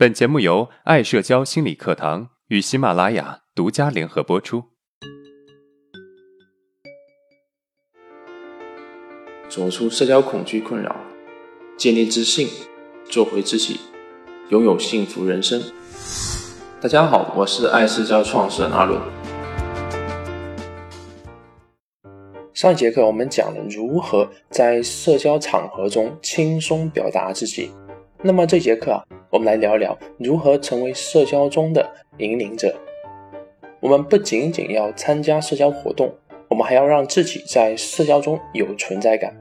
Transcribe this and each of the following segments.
本节目由爱社交心理课堂与喜马拉雅独家联合播出。走出社交恐惧困扰，建立自信，做回自己，拥有幸福人生。大家好，我是爱社交创始人阿伦。上一节课我们讲了如何在社交场合中轻松表达自己。那么这节课啊，我们来聊聊如何成为社交中的引领者。我们不仅仅要参加社交活动，我们还要让自己在社交中有存在感。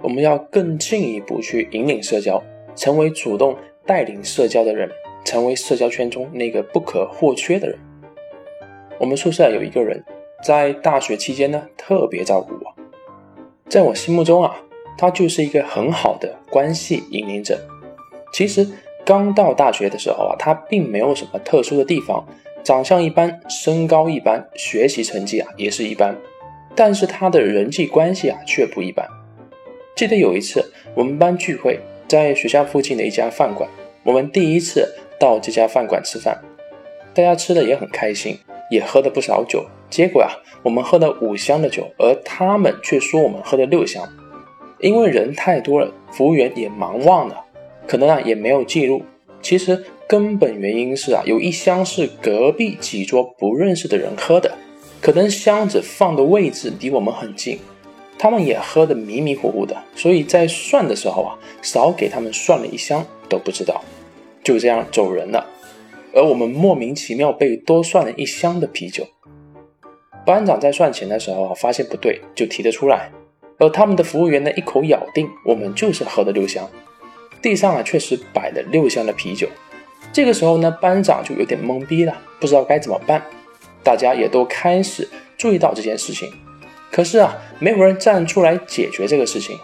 我们要更进一步去引领社交，成为主动带领社交的人，成为社交圈中那个不可或缺的人。我们宿舍有一个人，在大学期间呢，特别照顾我，在我心目中啊。他就是一个很好的关系引领者。其实刚到大学的时候啊，他并没有什么特殊的地方，长相一般，身高一般，学习成绩啊也是一般。但是他的人际关系啊却不一般。记得有一次我们班聚会，在学校附近的一家饭馆，我们第一次到这家饭馆吃饭，大家吃的也很开心，也喝了不少酒。结果啊，我们喝了五箱的酒，而他们却说我们喝了六箱。因为人太多了，服务员也忙忘了，可能啊也没有记录。其实根本原因是啊，有一箱是隔壁几桌不认识的人喝的，可能箱子放的位置离我们很近，他们也喝得迷迷糊糊的，所以在算的时候啊，少给他们算了一箱都不知道，就这样走人了。而我们莫名其妙被多算了一箱的啤酒。班长在算钱的时候发现不对，就提了出来。而他们的服务员呢，一口咬定我们就是喝的六箱，地上啊确实摆了六箱的啤酒。这个时候呢，班长就有点懵逼了，不知道该怎么办。大家也都开始注意到这件事情，可是啊，没有人站出来解决这个事情。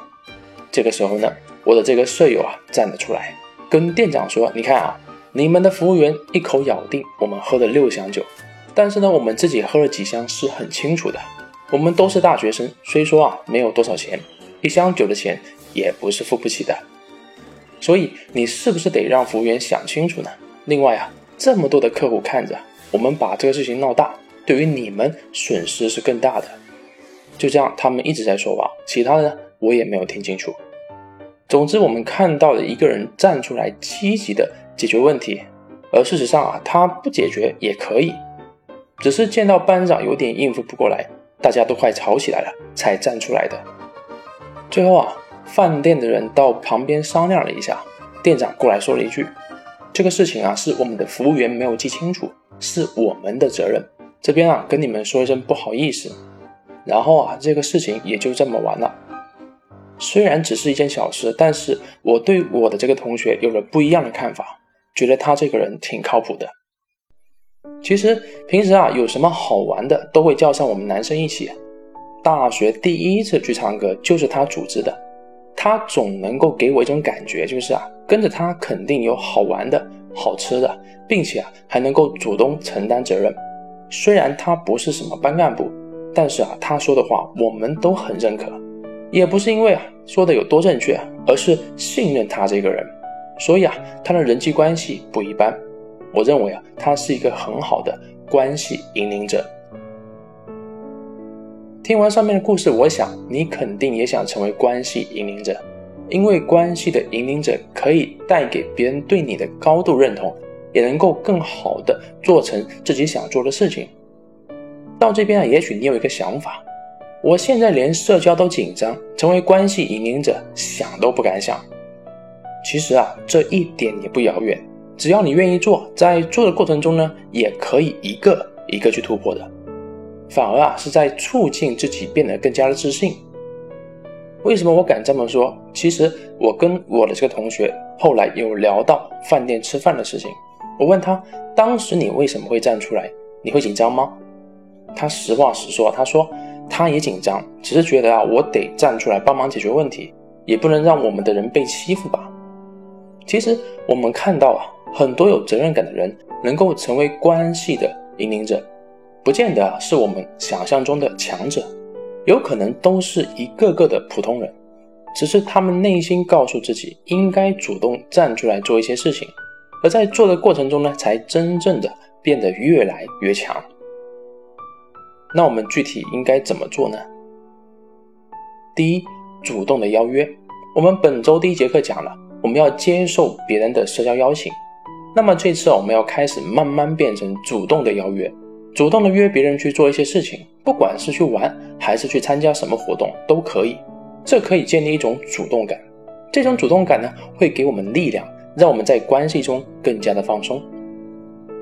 这个时候呢，我的这个舍友啊站了出来，跟店长说：“你看啊，你们的服务员一口咬定我们喝了六箱酒，但是呢，我们自己喝了几箱是很清楚的。”我们都是大学生，虽说啊没有多少钱，一箱酒的钱也不是付不起的，所以你是不是得让服务员想清楚呢？另外啊，这么多的客户看着，我们把这个事情闹大，对于你们损失是更大的。就这样，他们一直在说话，其他的呢我也没有听清楚。总之，我们看到了一个人站出来积极的解决问题，而事实上啊，他不解决也可以，只是见到班长有点应付不过来。大家都快吵起来了，才站出来的。最后啊，饭店的人到旁边商量了一下，店长过来说了一句：“这个事情啊，是我们的服务员没有记清楚，是我们的责任。这边啊，跟你们说一声不好意思。”然后啊，这个事情也就这么完了。虽然只是一件小事，但是我对我的这个同学有了不一样的看法，觉得他这个人挺靠谱的。其实平时啊，有什么好玩的都会叫上我们男生一起。大学第一次去唱歌就是他组织的，他总能够给我一种感觉，就是啊，跟着他肯定有好玩的、好吃的，并且啊，还能够主动承担责任。虽然他不是什么班干部，但是啊，他说的话我们都很认可。也不是因为啊说的有多正确，而是信任他这个人，所以啊，他的人际关系不一般。我认为啊，他是一个很好的关系引领者。听完上面的故事，我想你肯定也想成为关系引领者，因为关系的引领者可以带给别人对你的高度认同，也能够更好的做成自己想做的事情。到这边啊，也许你有一个想法，我现在连社交都紧张，成为关系引领者想都不敢想。其实啊，这一点也不遥远。只要你愿意做，在做的过程中呢，也可以一个一个去突破的，反而啊是在促进自己变得更加的自信。为什么我敢这么说？其实我跟我的这个同学后来有聊到饭店吃饭的事情，我问他当时你为什么会站出来？你会紧张吗？他实话实说，他说他也紧张，只是觉得啊我得站出来帮忙解决问题，也不能让我们的人被欺负吧。其实我们看到啊。很多有责任感的人能够成为关系的引领者，不见得是我们想象中的强者，有可能都是一个个的普通人，只是他们内心告诉自己应该主动站出来做一些事情，而在做的过程中呢，才真正的变得越来越强。那我们具体应该怎么做呢？第一，主动的邀约。我们本周第一节课讲了，我们要接受别人的社交邀请。那么这次我们要开始慢慢变成主动的邀约，主动的约别人去做一些事情，不管是去玩还是去参加什么活动都可以。这可以建立一种主动感，这种主动感呢，会给我们力量，让我们在关系中更加的放松。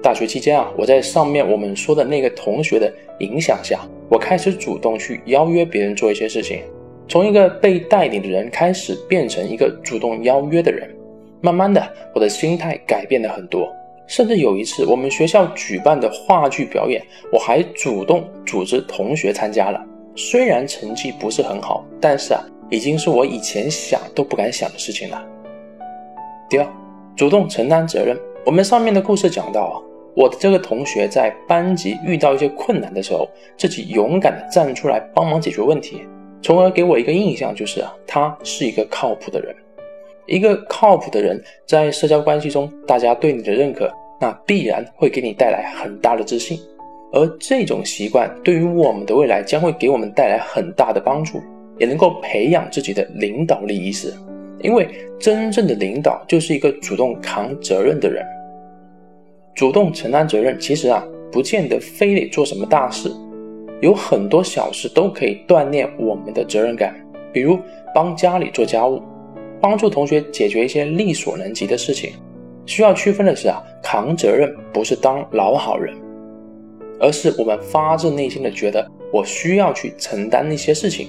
大学期间啊，我在上面我们说的那个同学的影响下，我开始主动去邀约别人做一些事情，从一个被带领的人开始变成一个主动邀约的人。慢慢的，我的心态改变了很多，甚至有一次我们学校举办的话剧表演，我还主动组织同学参加了。虽然成绩不是很好，但是啊，已经是我以前想都不敢想的事情了。第二，主动承担责任。我们上面的故事讲到啊，我的这个同学在班级遇到一些困难的时候，自己勇敢的站出来帮忙解决问题，从而给我一个印象就是啊，他是一个靠谱的人。一个靠谱的人，在社交关系中，大家对你的认可，那必然会给你带来很大的自信。而这种习惯对于我们的未来将会给我们带来很大的帮助，也能够培养自己的领导力意识。因为真正的领导就是一个主动扛责任的人，主动承担责任。其实啊，不见得非得做什么大事，有很多小事都可以锻炼我们的责任感。比如帮家里做家务，帮助同学解决一些力所能及的事情。需要区分的是啊，扛责任不是当老好人。而是我们发自内心的觉得，我需要去承担那些事情，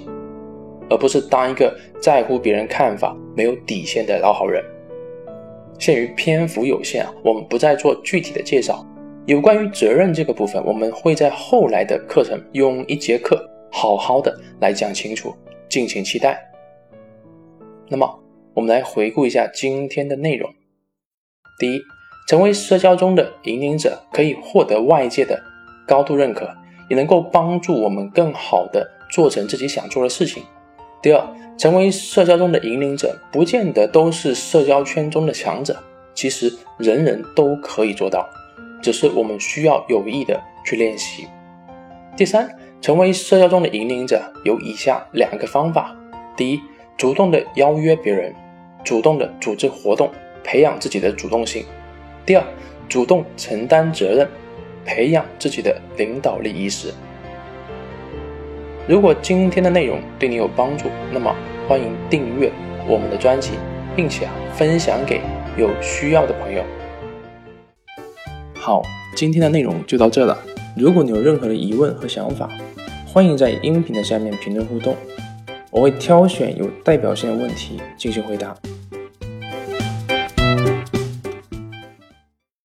而不是当一个在乎别人看法、没有底线的老好人。限于篇幅有限啊，我们不再做具体的介绍。有关于责任这个部分，我们会在后来的课程用一节课好好的来讲清楚，敬请期待。那么，我们来回顾一下今天的内容。第一，成为社交中的引领者，可以获得外界的。高度认可也能够帮助我们更好的做成自己想做的事情。第二，成为社交中的引领者，不见得都是社交圈中的强者，其实人人都可以做到，只是我们需要有意的去练习。第三，成为社交中的引领者有以下两个方法：第一，主动的邀约别人，主动的组织活动，培养自己的主动性；第二，主动承担责任。培养自己的领导力意识。如果今天的内容对你有帮助，那么欢迎订阅我们的专辑，并且分享给有需要的朋友。好，今天的内容就到这了。如果你有任何的疑问和想法，欢迎在音频的下面评论互动，我会挑选有代表性的问题进行回答。